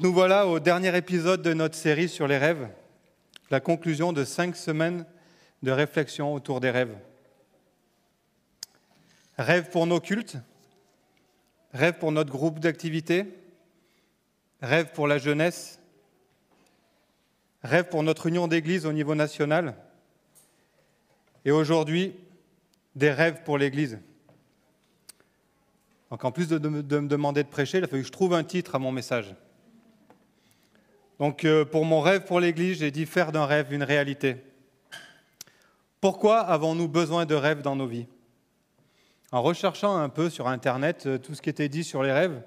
Nous voilà au dernier épisode de notre série sur les rêves, la conclusion de cinq semaines de réflexion autour des rêves. Rêves pour nos cultes, rêves pour notre groupe d'activité, rêves pour la jeunesse, rêves pour notre union d'église au niveau national, et aujourd'hui, des rêves pour l'Église. Donc en plus de, me demander de prêcher, il a fallu que je trouve un titre à mon message. Donc euh, pour mon rêve pour l'Église, j'ai dit faire d'un rêve une réalité. Pourquoi avons-nous besoin de rêves dans nos vies? En recherchant un peu sur Internet euh, tout ce qui était dit sur les rêves,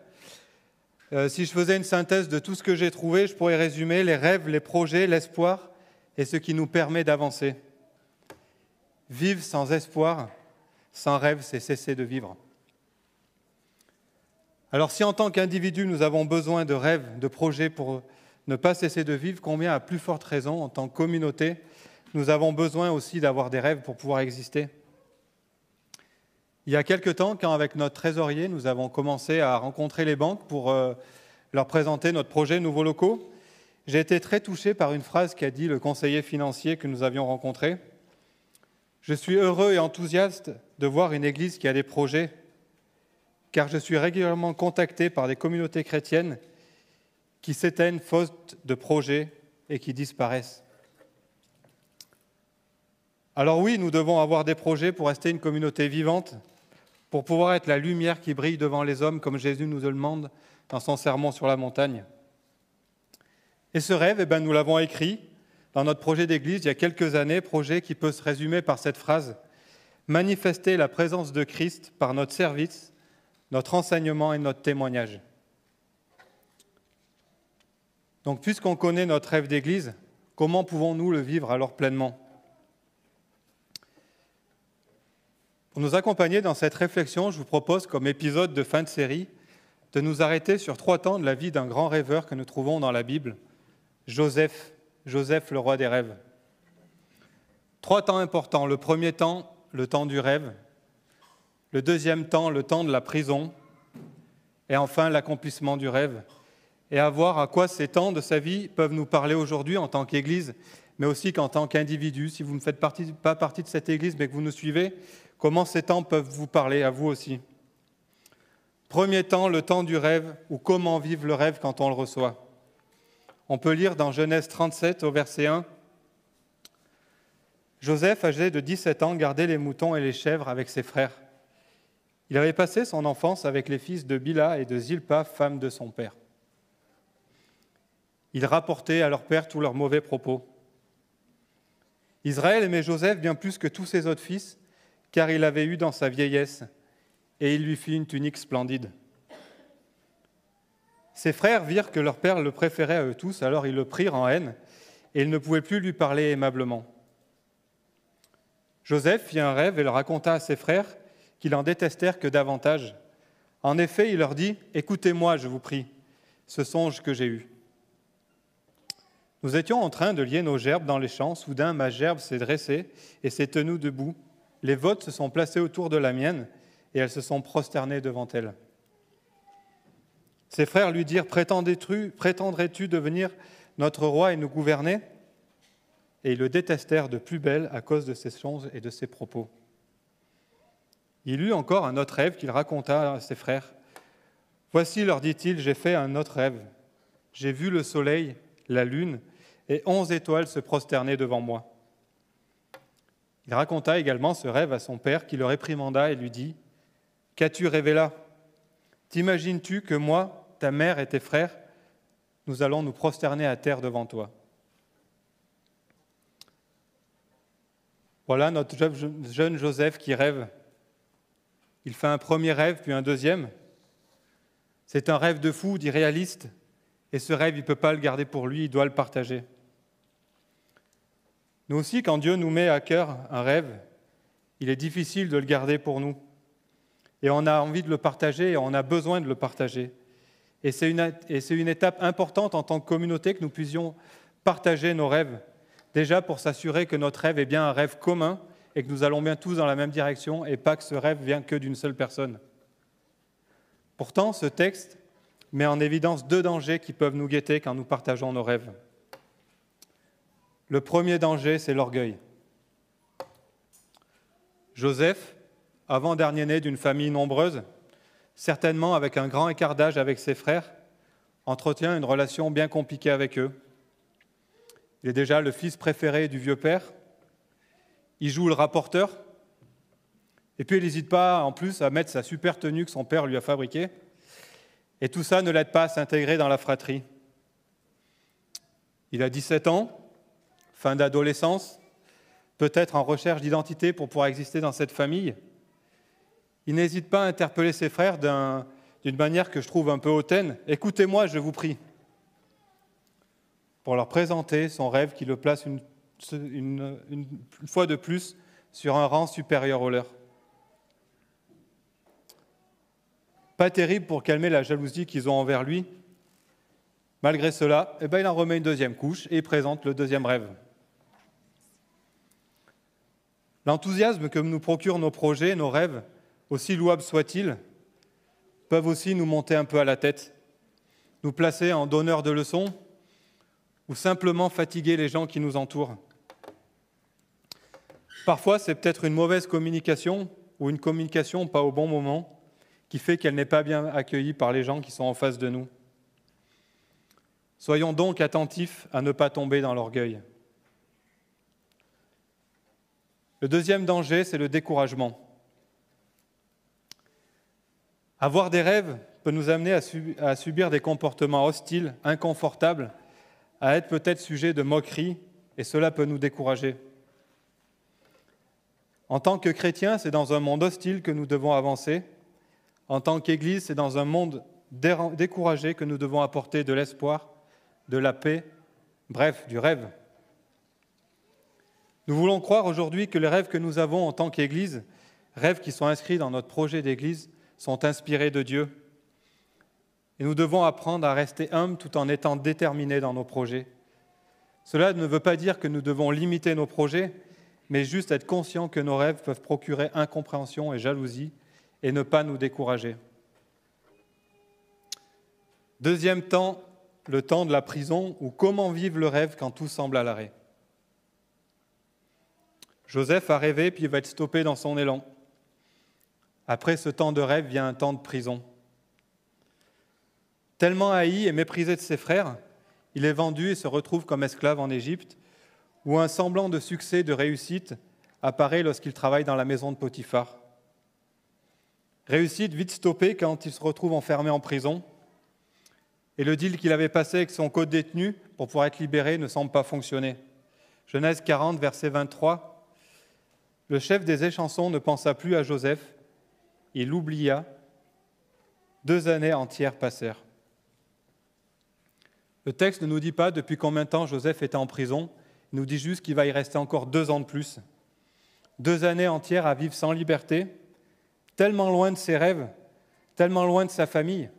euh, si je faisais une synthèse de tout ce que j'ai trouvé, je pourrais résumer les rêves, les projets, l'espoir et ce qui nous permet d'avancer. Vivre sans espoir, sans rêve, c'est cesser de vivre. Alors si en tant qu'individu, nous avons besoin de rêves, de projets pour ne pas cesser de vivre, combien à plus forte raison, en tant que communauté, nous avons besoin aussi d'avoir des rêves pour pouvoir exister Il y a quelque temps, quand avec notre trésorier, nous avons commencé à rencontrer les banques pour euh, leur présenter notre projet Nouveaux Locaux, j'ai été très touché par une phrase qu'a dit le conseiller financier que nous avions rencontré. Je suis heureux et enthousiaste de voir une Église qui a des projets, car je suis régulièrement contacté par des communautés chrétiennes qui s'éteignent faute de projets et qui disparaissent. Alors oui, nous devons avoir des projets pour rester une communauté vivante, pour pouvoir être la lumière qui brille devant les hommes, comme Jésus nous le demande dans son sermon sur la montagne. Et ce rêve, eh bien, nous l'avons écrit dans notre projet d'église il y a quelques années, projet qui peut se résumer par cette phrase Manifester la présence de Christ par notre service, notre enseignement et notre témoignage. Donc, puisqu'on connaît notre rêve d'église, comment pouvons-nous le vivre alors pleinement? Pour nous accompagner dans cette réflexion, je vous propose, comme épisode de fin de série, de nous arrêter sur trois temps de la vie d'un grand rêveur que nous trouvons dans la Bible, Joseph Joseph, le roi des rêves. Trois temps importants. Le premier temps, le temps du rêve. Le deuxième temps, le temps de la prison. Et enfin, l'accomplissement du rêve. Et à voir à quoi ces temps de sa vie peuvent nous parler aujourd'hui en tant qu'Église, mais aussi qu'en tant qu'individu. Si vous ne faites pas partie de cette Église, mais que vous nous suivez, comment ces temps peuvent vous parler à vous aussi? Premier temps, le temps du rêve, ou comment vivre le rêve quand on le reçoit. On peut lire dans Genèse 37 au verset 1. Joseph, âgé de 17 ans, gardait les moutons et les chèvres avec ses frères. Il avait passé son enfance avec les fils de Bila et de Zilpa, femme de son père. Il rapportait à leur père tous leurs mauvais propos. Israël aimait Joseph bien plus que tous ses autres fils, car il avait eu dans sa vieillesse, et il lui fit une tunique splendide. Ses frères virent que leur père le préférait à eux tous, alors ils le prirent en haine, et ils ne pouvaient plus lui parler aimablement. Joseph fit un rêve et le raconta à ses frères, qui l'en détestèrent que davantage. En effet, il leur dit, Écoutez-moi, je vous prie, ce songe que j'ai eu. Nous étions en train de lier nos gerbes dans les champs. Soudain, ma gerbe s'est dressée et s'est tenue debout. Les votes se sont placés autour de la mienne et elles se sont prosternées devant elle. Ses frères lui dirent, prétendrais-tu devenir notre roi et nous gouverner? Et ils le détestèrent de plus belle à cause de ses choses et de ses propos. Il eut encore un autre rêve qu'il raconta à ses frères. Voici, leur dit-il, j'ai fait un autre rêve. J'ai vu le soleil, la lune et onze étoiles se prosterner devant moi. Il raconta également ce rêve à son père qui le réprimanda et lui dit Qu'as-tu rêvé là T'imagines-tu que moi, ta mère et tes frères, nous allons nous prosterner à terre devant toi? Voilà notre jeune Joseph qui rêve. Il fait un premier rêve, puis un deuxième. C'est un rêve de fou, d'irréaliste, et ce rêve, il ne peut pas le garder pour lui, il doit le partager. Nous aussi, quand Dieu nous met à cœur un rêve, il est difficile de le garder pour nous. Et on a envie de le partager, et on a besoin de le partager. Et c'est une, étape importante en tant que communauté que nous puissions partager nos rêves. Déjà pour s'assurer que notre rêve est bien un rêve commun et que nous allons bien tous dans la même direction et pas que ce rêve vient que d'une seule personne. Pourtant, ce texte met en évidence deux dangers qui peuvent nous guetter quand nous partageons nos rêves. Le premier danger, c'est l'orgueil. Joseph, avant-dernier-né d'une famille nombreuse, certainement avec un grand écart d'âge avec ses frères, entretient une relation bien compliquée avec eux. Il est déjà le fils préféré du vieux père. Il joue le rapporteur. Et puis il n'hésite pas en plus à mettre sa super tenue que son père lui a fabriquée. Et tout ça ne l'aide pas à s'intégrer dans la fratrie. Il a 17 ans, fin d'adolescence, peut-être en recherche d'identité pour pouvoir exister dans cette famille. Il n'hésite pas à interpeller ses frères d'une manière que je trouve un peu hautaine. Écoutez-moi, je vous prie pour leur présenter son rêve qui le place une, fois de plus sur un rang supérieur au leur. Pas terrible pour calmer la jalousie qu'ils ont envers lui. Malgré cela, eh ben, il en remet une deuxième couche et présente le deuxième rêve. L'enthousiasme que nous procurent nos projets, nos rêves, aussi louables soient-ils, peuvent aussi nous monter un peu à la tête, nous placer en donneur de leçons ou simplement fatiguer les gens qui nous entourent. Parfois, c'est peut-être une mauvaise communication ou une communication pas au bon moment qui fait qu'elle n'est pas bien accueillie par les gens qui sont en face de nous. Soyons donc attentifs à ne pas tomber dans l'orgueil. Le deuxième danger, c'est le découragement. Avoir des rêves peut nous amener à subir des comportements hostiles, inconfortables, à être peut-être sujet de moquerie, et cela peut nous décourager. En tant que chrétiens, c'est dans un monde hostile que nous devons avancer. En tant qu'Église, c'est dans un monde découragé que nous devons apporter de l'espoir, de la paix, bref, du rêve. Nous voulons croire aujourd'hui que les rêves que nous avons en tant qu'Église, rêves qui sont inscrits dans notre projet d'Église, sont inspirés de Dieu et nous devons apprendre à rester humbles tout en étant déterminés dans nos projets. Cela ne veut pas dire que nous devons limiter nos projets, mais juste être conscients que nos rêves peuvent procurer incompréhension et jalousie et ne pas nous décourager. Deuxième temps, le temps de la prison ou comment vivre le rêve quand tout semble à l'arrêt. Joseph a rêvé puis il va être stoppé dans son élan. Après ce temps de rêve vient un temps de prison. Tellement haï et méprisé de ses frères, il est vendu et se retrouve comme esclave en Égypte, où un semblant de succès, de réussite apparaît lorsqu'il travaille dans la maison de Potiphar. Réussite vite stoppée quand il se retrouve enfermé en prison, et le deal qu'il avait passé avec son code détenu pour pouvoir être libéré ne semble pas fonctionner. Genèse 40, verset 23. Le chef des échansons ne pensa plus à Joseph, il l'oublia. Deux années entières passèrent. Le texte ne nous dit pas depuis combien de temps Joseph était en prison, il nous dit juste qu'il va y rester encore deux ans de plus. Deux années entières à vivre sans liberté, tellement loin de ses rêves, tellement loin de sa famille.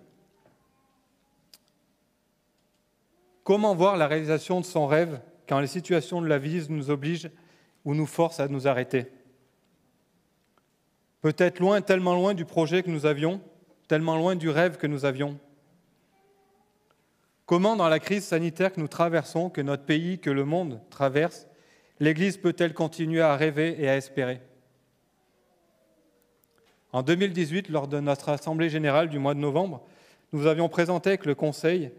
Comment voir la réalisation de son rêve quand les situations de la vie nous obligent ou nous forcent à nous arrêter? Peut-être loin, tellement loin du projet que nous avions, tellement loin du rêve que nous avions. Comment, dans la crise sanitaire que nous traversons, que notre pays, que le monde traverse, l'Église peut-elle continuer à rêver et à espérer? En 2018, lors de notre Assemblée générale du mois de novembre, nous avions présenté avec le Conseil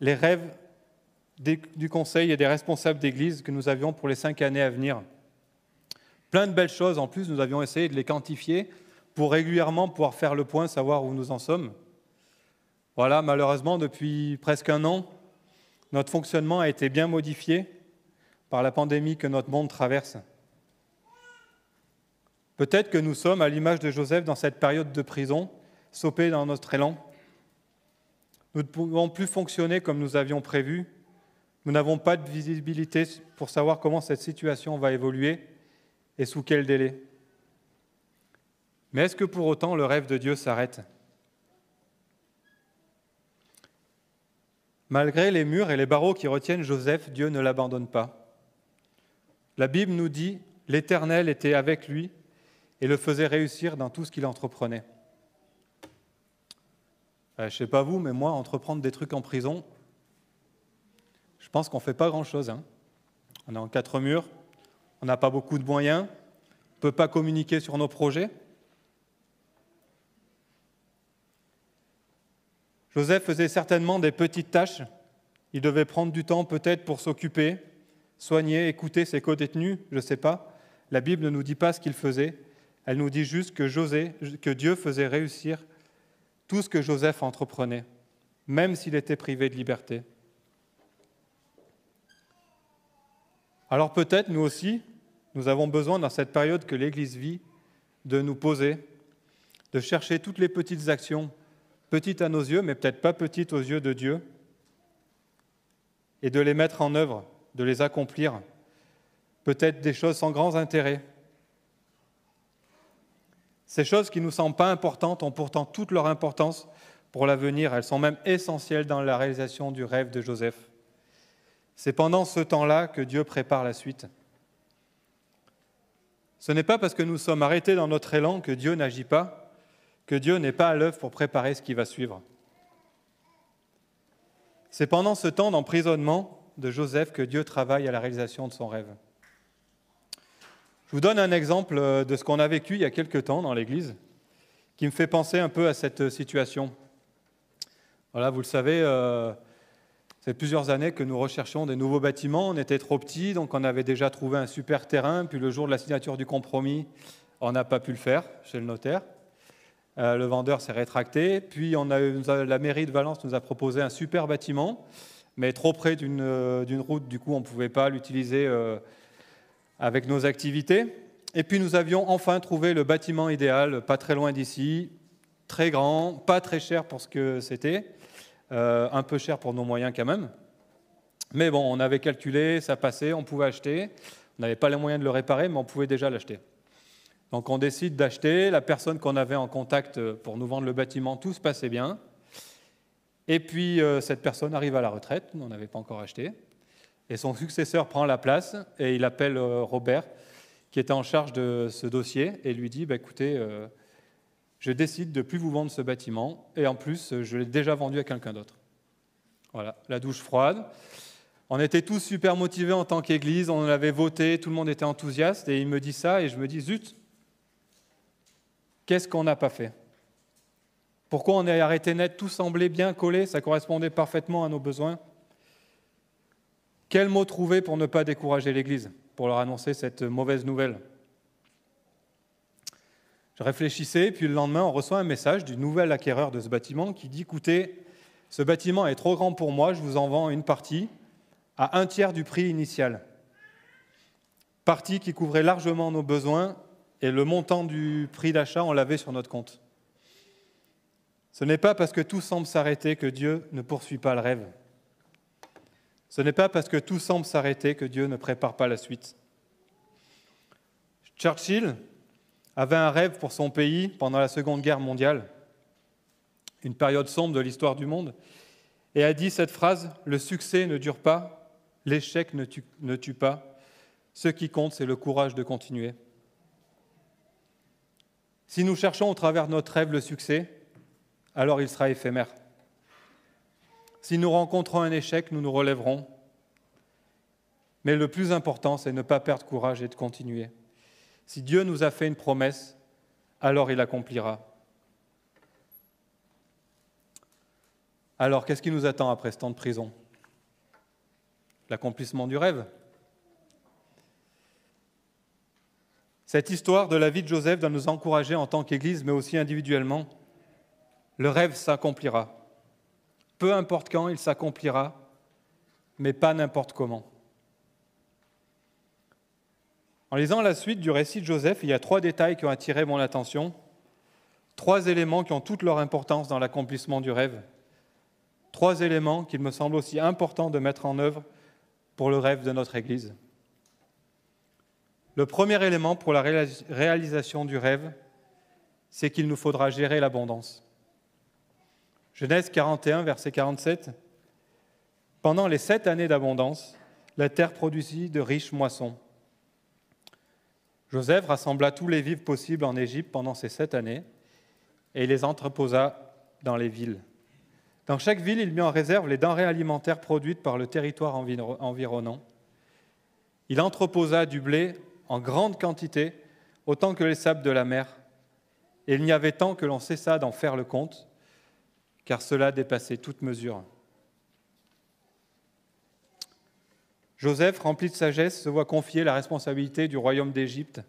les rêves du Conseil et des responsables d'Église que nous avions pour les cinq années à venir. Plein de belles choses, en plus, nous avions essayé de les quantifier pour régulièrement pouvoir faire le point, savoir où nous en sommes. Voilà, malheureusement, depuis presque un an, notre fonctionnement a été bien modifié par la pandémie que notre monde traverse. Peut-être que nous sommes, à l'image de Joseph, dans cette période de prison, saupés dans notre élan. Nous ne pouvons plus fonctionner comme nous avions prévu. Nous n'avons pas de visibilité pour savoir comment cette situation va évoluer et sous quel délai? Mais est-ce que pour autant le rêve de Dieu s'arrête? Malgré les murs et les barreaux qui retiennent Joseph, Dieu ne l'abandonne pas. La Bible nous dit, l'Éternel était avec lui et le faisait réussir dans tout ce qu'il entreprenait. Je ne sais pas vous, mais moi, entreprendre des trucs en prison, je pense qu'on ne fait pas grand-chose. Hein. On est en quatre murs, on n'a pas beaucoup de moyens, on ne peut pas communiquer sur nos projets. Joseph faisait certainement des petites tâches. Il devait prendre du temps peut-être pour s'occuper, soigner, écouter ses co-détenus, je ne sais pas. La Bible ne nous dit pas ce qu'il faisait. Elle nous dit juste que, Dieu faisait réussir tout ce que Joseph entreprenait, même s'il était privé de liberté. Alors peut-être nous aussi, nous avons besoin dans cette période que l'Église vit de nous poser, de chercher toutes les petites actions petites à nos yeux, mais peut-être pas petites aux yeux de Dieu, et de les mettre en œuvre, de les accomplir, peut-être des choses sans grand intérêt. Ces choses qui ne nous semblent pas importantes ont pourtant toute leur importance pour l'avenir, elles sont même essentielles dans la réalisation du rêve de Joseph. C'est pendant ce temps-là que Dieu prépare la suite. Ce n'est pas parce que nous sommes arrêtés dans notre élan que Dieu n'agit pas, que Dieu n'est pas à l'œuvre pour préparer ce qui va suivre. C'est pendant ce temps d'emprisonnement de Joseph que Dieu travaille à la réalisation de son rêve. Je vous donne un exemple de ce qu'on a vécu il y a quelque temps dans l'Église, qui me fait penser un peu à cette situation. Voilà, vous le savez, euh, c'est plusieurs années que nous recherchions des nouveaux bâtiments. On était trop petits, donc on avait déjà trouvé un super terrain. Puis le jour de la signature du compromis, on n'a pas pu le faire chez le notaire. Euh, le vendeur s'est rétracté. Puis la mairie de Valence nous a proposé un super bâtiment, mais trop près d'une euh, route, du coup on ne pouvait pas l'utiliser euh, avec nos activités. Et puis nous avions enfin trouvé le bâtiment idéal, pas très loin d'ici, très grand, pas très cher pour ce que c'était, un peu cher pour nos moyens quand même. Mais bon, on avait calculé, ça passait, on pouvait acheter. On n'avait pas les moyens de le réparer, mais on pouvait déjà l'acheter. Donc on décide d'acheter. La personne qu'on avait en contact pour nous vendre le bâtiment, tout se passait bien. Et puis euh, cette personne arrive à la retraite, on n'avait pas encore acheté. Et son successeur prend la place et il appelle euh, Robert, qui était en charge de ce dossier, et lui dit bah, écoutez, euh, je décide de plus vous vendre ce bâtiment, et en plus, je l'ai déjà vendu à quelqu'un d'autre. Voilà, la douche froide. On était tous super motivés en tant qu'Église, on avait voté, tout le monde était enthousiaste, et il me dit ça, et je me dis zut, Qu'est-ce qu'on n'a pas fait? Pourquoi on est arrêté net Tout semblait bien collé, ça correspondait parfaitement à nos besoins? Quel mot trouver pour ne pas décourager l'Église, pour leur annoncer cette mauvaise nouvelle? Je réfléchissais, puis le lendemain, on reçoit un message du nouvel acquéreur de ce bâtiment qui dit, écoutez, ce bâtiment est trop grand pour moi, je vous en vends une partie à un tiers du prix initial. Partie qui couvrait largement nos besoins et le montant du prix d'achat, on l'avait sur notre compte. Ce n'est pas parce que tout semble s'arrêter que Dieu ne poursuit pas le rêve. Ce n'est pas parce que tout semble s'arrêter que Dieu ne prépare pas la suite. Churchill avait un rêve pour son pays pendant la Seconde Guerre mondiale, une période sombre de l'histoire du monde, et a dit cette phrase, Le succès ne dure pas, l'échec ne tue, ne tue pas, ce qui compte, c'est le courage de continuer. Si nous cherchons au travers de notre rêve le succès, alors il sera éphémère. Si nous rencontrons un échec, nous nous relèverons. Mais le plus important, c'est ne pas perdre courage et de continuer. Si Dieu nous a fait une promesse, alors il accomplira. Alors, qu'est-ce qui nous attend après ce temps de prison? L'accomplissement du rêve Cette histoire de la vie de Joseph doit nous encourager en tant qu'Église, mais aussi individuellement. Le rêve s'accomplira. Peu importe quand il s'accomplira, mais pas n'importe comment. En lisant la suite du récit de Joseph, il y a trois détails qui ont attiré mon attention, trois éléments qui ont toute leur importance dans l'accomplissement du rêve, trois éléments qu'il me semble aussi important de mettre en œuvre pour le rêve de notre Église. Le premier élément pour la réalisation du rêve, c'est qu'il nous faudra gérer l'abondance. Genèse 41, verset 47. Pendant les sept années d'abondance, la terre produisit de riches moissons. Joseph rassembla tous les vivres possibles en Égypte pendant ces sept années et les entreposa dans les villes. Dans chaque ville, il met en réserve les denrées alimentaires produites par le territoire environnant. Il entreposa du blé en grande quantité, autant que les sables de la mer. Et il n'y avait tant que l'on cessa d'en faire le compte, car cela dépassait toute mesure. Joseph, rempli de sagesse, se voit confier la responsabilité du royaume d'Égypte.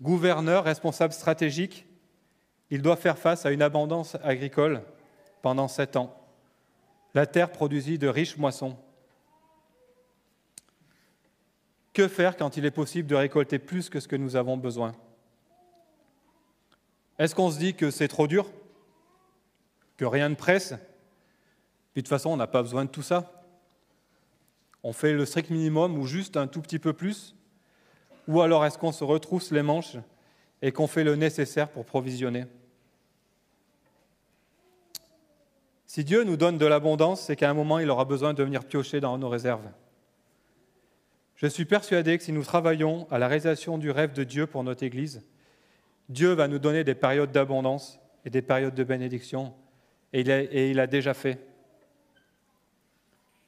Gouverneur, responsable stratégique, il doit faire face à une abondance agricole pendant sept ans. La terre produisit de riches moissons. Que faire quand il est possible de récolter plus que ce que nous avons besoin? Est-ce qu'on se dit que c'est trop dur? Que rien ne presse? De toute façon, on n'a pas besoin de tout ça On fait le strict minimum ou juste un tout petit peu plus Ou alors est-ce qu'on se retrousse les manches et qu'on fait le nécessaire pour provisionner Si Dieu nous donne de l'abondance, c'est qu'à un moment, il aura besoin de venir piocher dans nos réserves. Je suis persuadé que si nous travaillons à la réalisation du rêve de Dieu pour notre Église, Dieu va nous donner des périodes d'abondance et des périodes de bénédiction, et il, a, et il a déjà fait.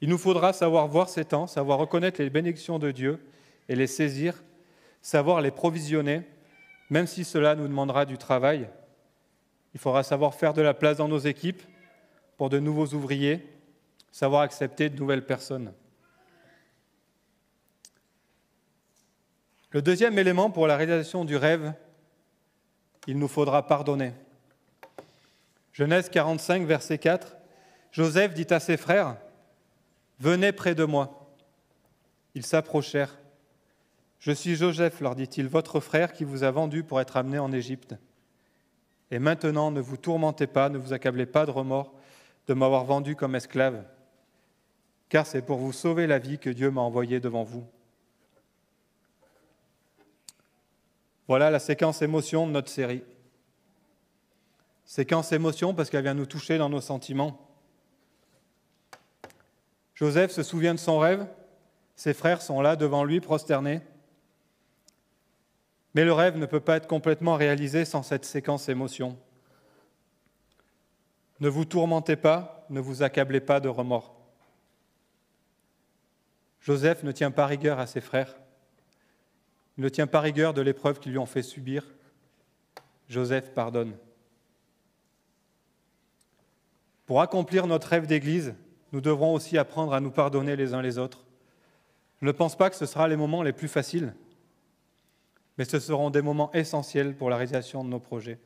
Il nous faudra savoir voir ces temps, savoir reconnaître les bénédictions de Dieu et les saisir, savoir les provisionner, même si cela nous demandera du travail. Il faudra savoir faire de la place dans nos équipes, pour de nouveaux ouvriers, savoir accepter de nouvelles personnes. Le deuxième élément pour la réalisation du rêve, il nous faudra pardonner. Genèse 45, verset 4, Joseph dit à ses frères, Venez près de moi. Ils s'approchèrent. Je suis Joseph, leur dit-il, votre frère qui vous a vendu pour être amené en Égypte. Et maintenant, ne vous tourmentez pas, ne vous accablez pas de remords de m'avoir vendu comme esclave, car c'est pour vous sauver la vie que Dieu m'a envoyé devant vous. Voilà la séquence émotion de notre série. Séquence émotion parce qu'elle vient nous toucher dans nos sentiments. Joseph se souvient de son rêve, ses frères sont là devant lui, prosternés. Mais le rêve ne peut pas être complètement réalisé sans cette séquence émotion. Ne vous tourmentez pas, ne vous accablez pas de remords. Joseph ne tient pas rigueur à ses frères. Il ne tient pas rigueur de l'épreuve qu'ils lui ont fait subir. Joseph pardonne. Pour accomplir notre rêve d'Église, nous devrons aussi apprendre à nous pardonner les uns les autres. Je ne pense pas que ce sera les moments les plus faciles, mais ce seront des moments essentiels pour la réalisation de nos projets.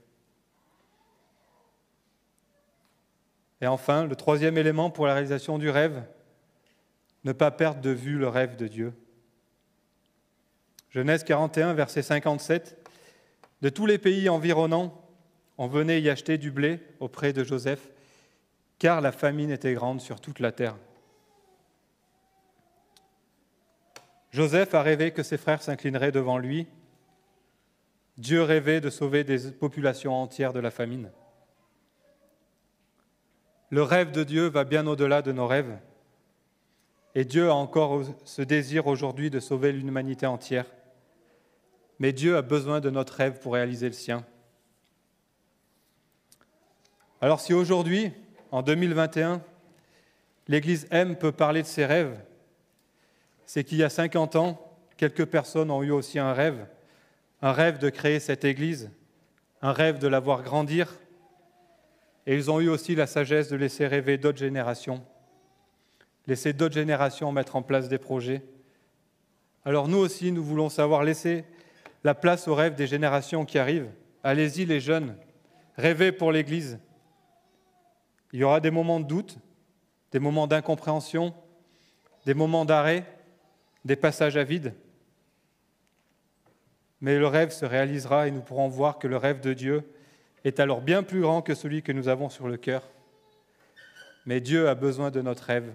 Et enfin, le troisième élément pour la réalisation du rêve, ne pas perdre de vue le rêve de Dieu. Genèse 41, verset 57. De tous les pays environnants, on venait y acheter du blé auprès de Joseph, car la famine était grande sur toute la terre. Joseph a rêvé que ses frères s'inclineraient devant lui. Dieu rêvait de sauver des populations entières de la famine. Le rêve de Dieu va bien au-delà de nos rêves. Et Dieu a encore ce désir aujourd'hui de sauver l'humanité entière. Mais Dieu a besoin de notre rêve pour réaliser le sien. Alors si aujourd'hui, en 2021, l'Église M peut parler de ses rêves, c'est qu'il y a 50 ans, quelques personnes ont eu aussi un rêve, un rêve de créer cette Église, un rêve de la voir grandir, et ils ont eu aussi la sagesse de laisser rêver d'autres générations, laisser d'autres générations mettre en place des projets. Alors nous aussi, nous voulons savoir laisser la place aux rêves des générations qui arrivent. Allez-y les jeunes, rêvez pour l'Église. Il y aura des moments de doute, des moments d'incompréhension, des moments d'arrêt, des passages à vide. Mais le rêve se réalisera et nous pourrons voir que le rêve de Dieu est alors bien plus grand que celui que nous avons sur le cœur. Mais Dieu a besoin de notre rêve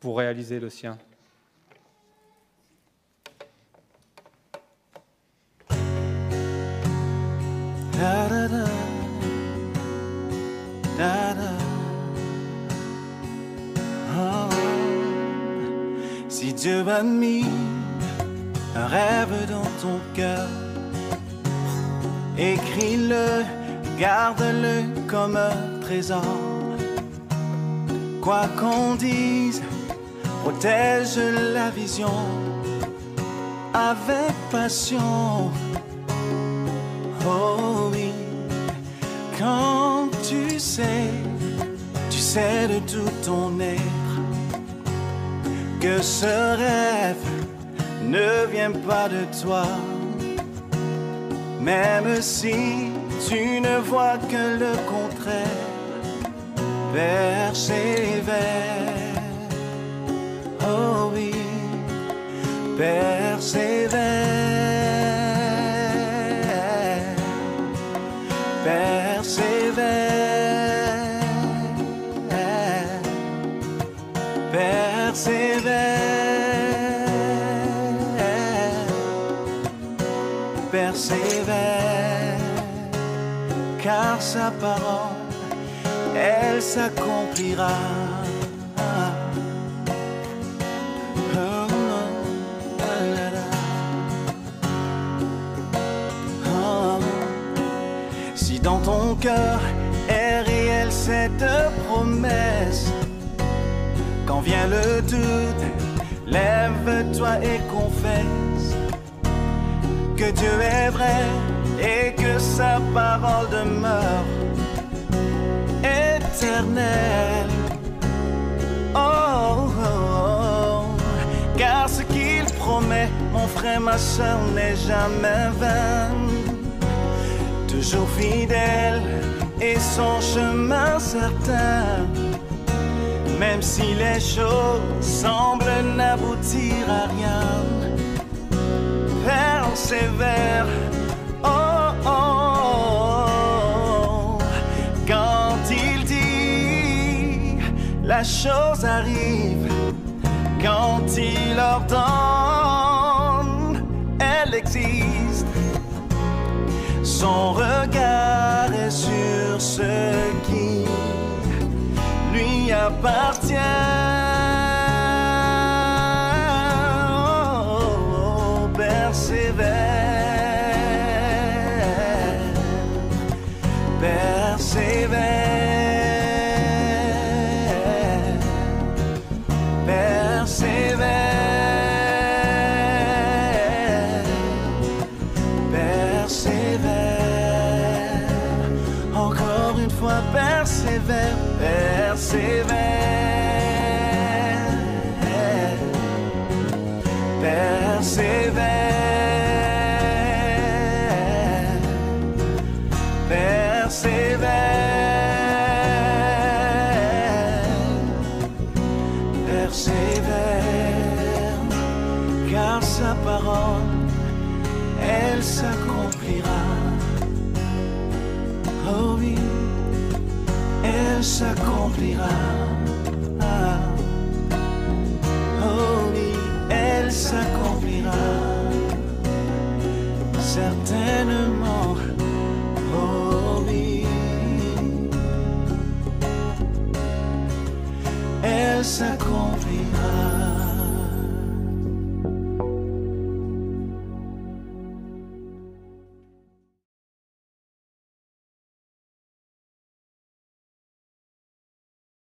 pour réaliser le sien. A mis un rêve dans ton cœur, écris-le garde-le comme un trésor. Quoi qu'on dise, protège la vision. Avec passion. Oh oui, quand tu sais, tu sais de tout ton être que ce rêve ne vient pas de toi. Même si tu ne vois que le contraire, persévère. Oh oui, persévère. Persévère. Persévère. Persévère. Car sa parole, elle s'accomplira. Si dans ton cœur est réelle cette vient le doute, lève-toi et confesse que Dieu est vrai et que sa parole demeure éternelle. Oh, oh, oh. car ce qu'il promet, mon frère, ma soeur, n'est jamais vain toujours fidèle et son chemin certain. Même si les choses semblent n'aboutir à rien, persévère. Oh, oh, oh. Quand il dit, la chose arrive. Quand il ordonne, elle existe. Son regard est sur ce qui persévère, car sa parole, elle s'accomplira. Oh oui, elle s'accomplira. Ah. Oh oui, elle s'accomplira.